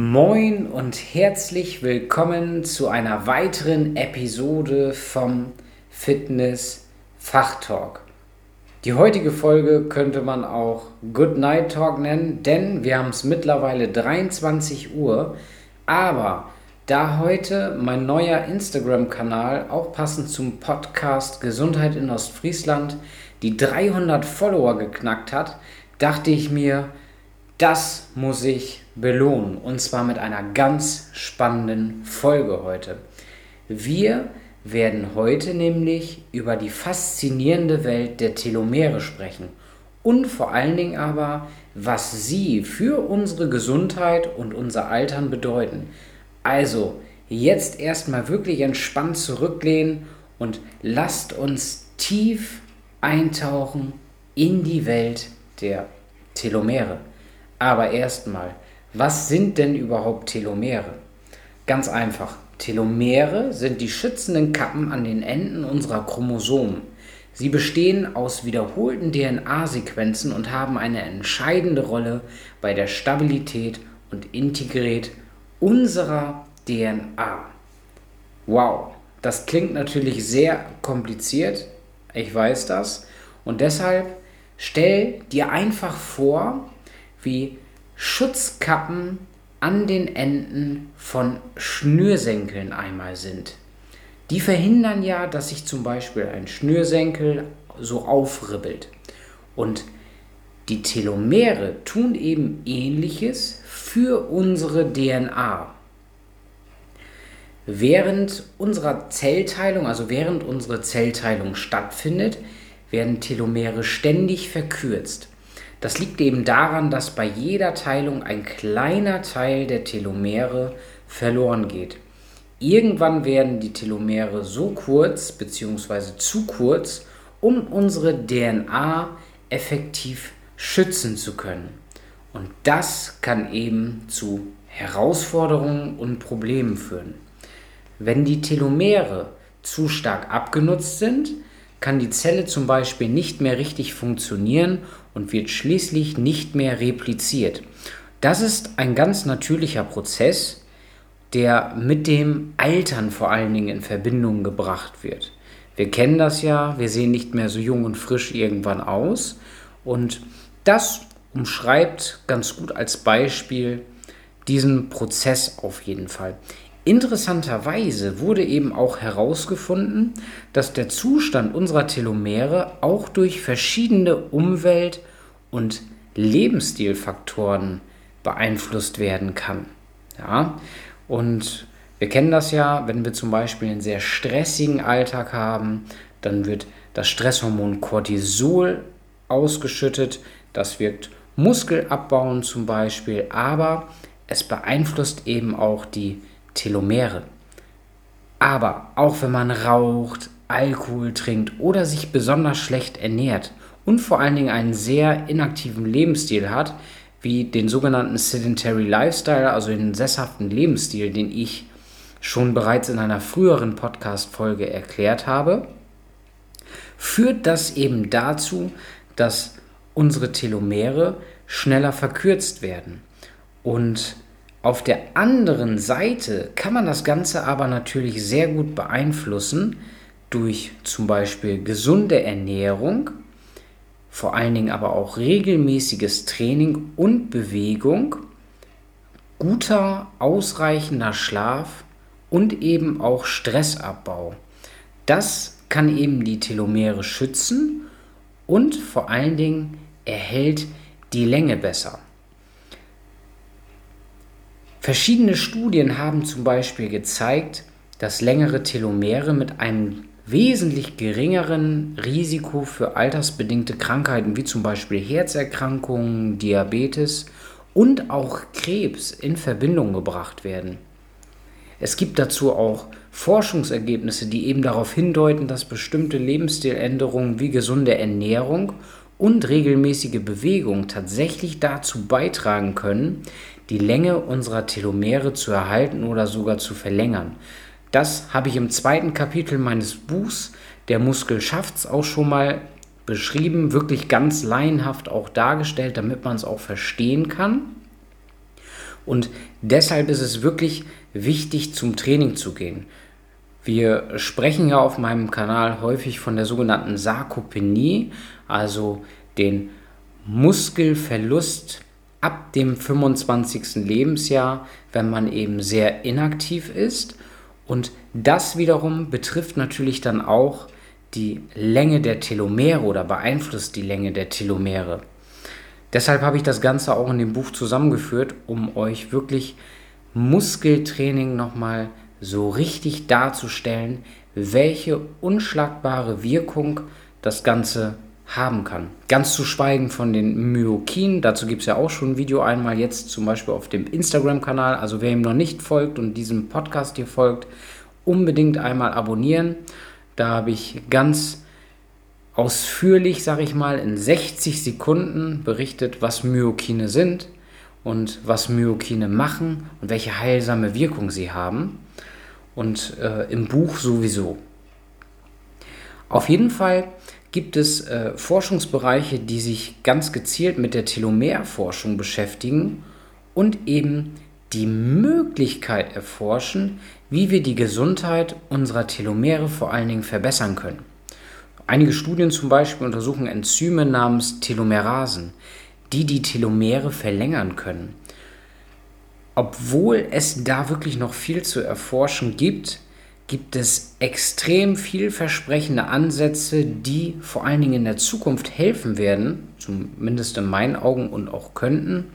Moin und herzlich willkommen zu einer weiteren Episode vom Fitness Fachtalk. Die heutige Folge könnte man auch Good Night Talk nennen, denn wir haben es mittlerweile 23 Uhr. Aber da heute mein neuer Instagram-Kanal, auch passend zum Podcast Gesundheit in Ostfriesland, die 300 Follower geknackt hat, dachte ich mir, das muss ich belohnen. Und zwar mit einer ganz spannenden Folge heute. Wir werden heute nämlich über die faszinierende Welt der Telomere sprechen. Und vor allen Dingen aber, was sie für unsere Gesundheit und unser Altern bedeuten. Also, jetzt erstmal wirklich entspannt zurücklehnen und lasst uns tief eintauchen in die Welt der Telomere. Aber erstmal, was sind denn überhaupt Telomere? Ganz einfach. Telomere sind die schützenden Kappen an den Enden unserer Chromosomen. Sie bestehen aus wiederholten DNA-Sequenzen und haben eine entscheidende Rolle bei der Stabilität und Integrität unserer DNA. Wow, das klingt natürlich sehr kompliziert, ich weiß das. Und deshalb stell dir einfach vor, wie Schutzkappen an den Enden von Schnürsenkeln einmal sind. Die verhindern ja, dass sich zum Beispiel ein Schnürsenkel so aufribbelt. Und die Telomere tun eben ähnliches für unsere DNA. Während unserer Zellteilung, also während unsere Zellteilung stattfindet, werden Telomere ständig verkürzt. Das liegt eben daran, dass bei jeder Teilung ein kleiner Teil der Telomere verloren geht. Irgendwann werden die Telomere so kurz bzw. zu kurz, um unsere DNA effektiv schützen zu können. Und das kann eben zu Herausforderungen und Problemen führen. Wenn die Telomere zu stark abgenutzt sind, kann die Zelle zum Beispiel nicht mehr richtig funktionieren und wird schließlich nicht mehr repliziert. Das ist ein ganz natürlicher Prozess, der mit dem Altern vor allen Dingen in Verbindung gebracht wird. Wir kennen das ja, wir sehen nicht mehr so jung und frisch irgendwann aus und das umschreibt ganz gut als Beispiel diesen Prozess auf jeden Fall. Interessanterweise wurde eben auch herausgefunden, dass der Zustand unserer Telomere auch durch verschiedene Umwelt- und Lebensstilfaktoren beeinflusst werden kann. Ja? Und wir kennen das ja, wenn wir zum Beispiel einen sehr stressigen Alltag haben, dann wird das Stresshormon Cortisol ausgeschüttet. Das wirkt Muskelabbauend zum Beispiel, aber es beeinflusst eben auch die Telomere. Aber auch wenn man raucht, Alkohol trinkt oder sich besonders schlecht ernährt und vor allen Dingen einen sehr inaktiven Lebensstil hat, wie den sogenannten Sedentary Lifestyle, also den sesshaften Lebensstil, den ich schon bereits in einer früheren Podcast-Folge erklärt habe, führt das eben dazu, dass unsere Telomere schneller verkürzt werden. Und auf der anderen Seite kann man das Ganze aber natürlich sehr gut beeinflussen durch zum Beispiel gesunde Ernährung, vor allen Dingen aber auch regelmäßiges Training und Bewegung, guter, ausreichender Schlaf und eben auch Stressabbau. Das kann eben die Telomere schützen und vor allen Dingen erhält die Länge besser. Verschiedene Studien haben zum Beispiel gezeigt, dass längere Telomere mit einem wesentlich geringeren Risiko für altersbedingte Krankheiten wie zum Beispiel Herzerkrankungen, Diabetes und auch Krebs in Verbindung gebracht werden. Es gibt dazu auch Forschungsergebnisse, die eben darauf hindeuten, dass bestimmte Lebensstiländerungen wie gesunde Ernährung und regelmäßige Bewegung tatsächlich dazu beitragen können, die Länge unserer Telomere zu erhalten oder sogar zu verlängern. Das habe ich im zweiten Kapitel meines Buchs Der Muskel schafft's auch schon mal beschrieben, wirklich ganz laienhaft auch dargestellt, damit man es auch verstehen kann. Und deshalb ist es wirklich wichtig, zum Training zu gehen. Wir sprechen ja auf meinem Kanal häufig von der sogenannten Sarkopenie, also den Muskelverlust ab dem 25. Lebensjahr, wenn man eben sehr inaktiv ist. Und das wiederum betrifft natürlich dann auch die Länge der Telomere oder beeinflusst die Länge der Telomere. Deshalb habe ich das Ganze auch in dem Buch zusammengeführt, um euch wirklich Muskeltraining nochmal so richtig darzustellen, welche unschlagbare Wirkung das Ganze haben kann. Ganz zu schweigen von den Myokinen, dazu gibt es ja auch schon ein Video einmal jetzt zum Beispiel auf dem Instagram-Kanal. Also wer ihm noch nicht folgt und diesem Podcast hier folgt, unbedingt einmal abonnieren. Da habe ich ganz ausführlich, sage ich mal, in 60 Sekunden berichtet, was Myokine sind und was Myokine machen und welche heilsame Wirkung sie haben. Und äh, im Buch sowieso. Auf jeden Fall gibt es äh, Forschungsbereiche, die sich ganz gezielt mit der Telomerforschung beschäftigen und eben die Möglichkeit erforschen, wie wir die Gesundheit unserer Telomere vor allen Dingen verbessern können. Einige Studien zum Beispiel untersuchen Enzyme namens Telomerasen, die die Telomere verlängern können. Obwohl es da wirklich noch viel zu erforschen gibt, gibt es extrem vielversprechende Ansätze, die vor allen Dingen in der Zukunft helfen werden, zumindest in meinen Augen und auch könnten,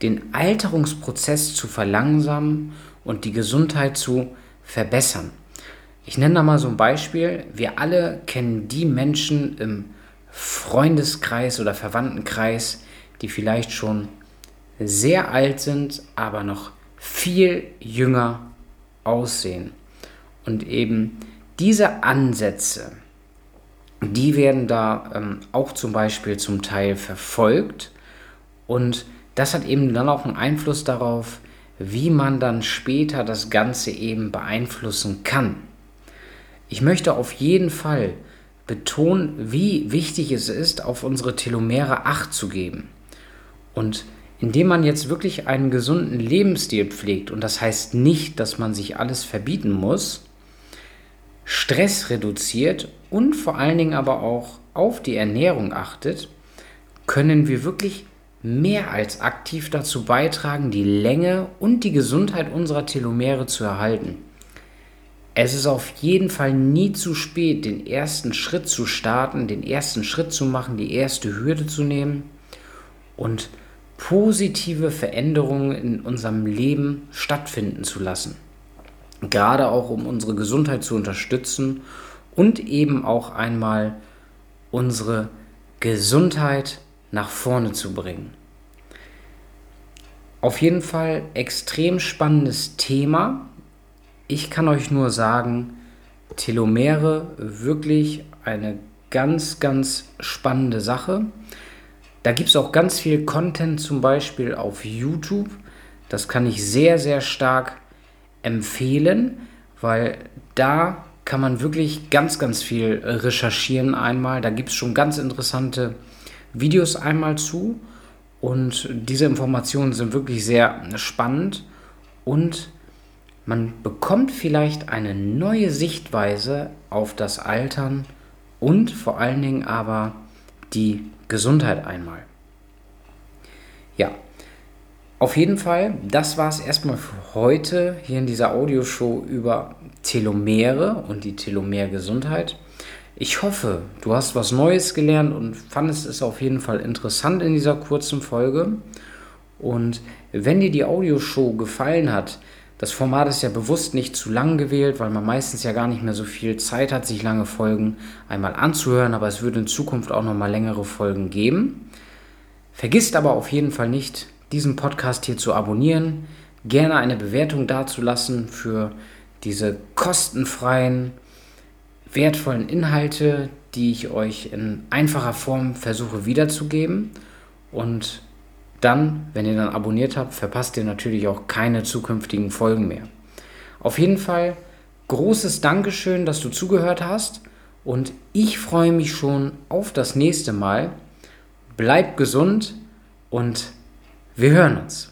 den Alterungsprozess zu verlangsamen und die Gesundheit zu verbessern. Ich nenne da mal so ein Beispiel. Wir alle kennen die Menschen im Freundeskreis oder Verwandtenkreis, die vielleicht schon sehr alt sind, aber noch viel jünger aussehen. Und eben diese Ansätze, die werden da ähm, auch zum Beispiel zum Teil verfolgt. Und das hat eben dann auch einen Einfluss darauf, wie man dann später das Ganze eben beeinflussen kann. Ich möchte auf jeden Fall betonen, wie wichtig es ist, auf unsere Telomere Acht zu geben. Und indem man jetzt wirklich einen gesunden Lebensstil pflegt, und das heißt nicht, dass man sich alles verbieten muss, Stress reduziert und vor allen Dingen aber auch auf die Ernährung achtet, können wir wirklich mehr als aktiv dazu beitragen, die Länge und die Gesundheit unserer Telomere zu erhalten. Es ist auf jeden Fall nie zu spät, den ersten Schritt zu starten, den ersten Schritt zu machen, die erste Hürde zu nehmen und positive Veränderungen in unserem Leben stattfinden zu lassen gerade auch um unsere Gesundheit zu unterstützen und eben auch einmal unsere Gesundheit nach vorne zu bringen. Auf jeden Fall extrem spannendes Thema. Ich kann euch nur sagen, Telomere wirklich eine ganz, ganz spannende Sache. Da gibt es auch ganz viel Content zum Beispiel auf YouTube. Das kann ich sehr, sehr stark empfehlen, weil da kann man wirklich ganz, ganz viel recherchieren einmal. Da gibt es schon ganz interessante Videos einmal zu. Und diese Informationen sind wirklich sehr spannend und man bekommt vielleicht eine neue Sichtweise auf das Altern und vor allen Dingen aber die Gesundheit einmal. Ja, auf jeden Fall, das war es erstmal für heute hier in dieser Audioshow über Telomere und die Telomergesundheit. Ich hoffe, du hast was Neues gelernt und fandest es auf jeden Fall interessant in dieser kurzen Folge. Und wenn dir die Audioshow gefallen hat, das Format ist ja bewusst nicht zu lang gewählt, weil man meistens ja gar nicht mehr so viel Zeit hat, sich lange Folgen einmal anzuhören, aber es wird in Zukunft auch noch mal längere Folgen geben. Vergisst aber auf jeden Fall nicht, diesen Podcast hier zu abonnieren, gerne eine Bewertung dazulassen für diese kostenfreien, wertvollen Inhalte, die ich euch in einfacher Form versuche wiederzugeben. Und dann, wenn ihr dann abonniert habt, verpasst ihr natürlich auch keine zukünftigen Folgen mehr. Auf jeden Fall großes Dankeschön, dass du zugehört hast und ich freue mich schon auf das nächste Mal. Bleib gesund und wir hören uns.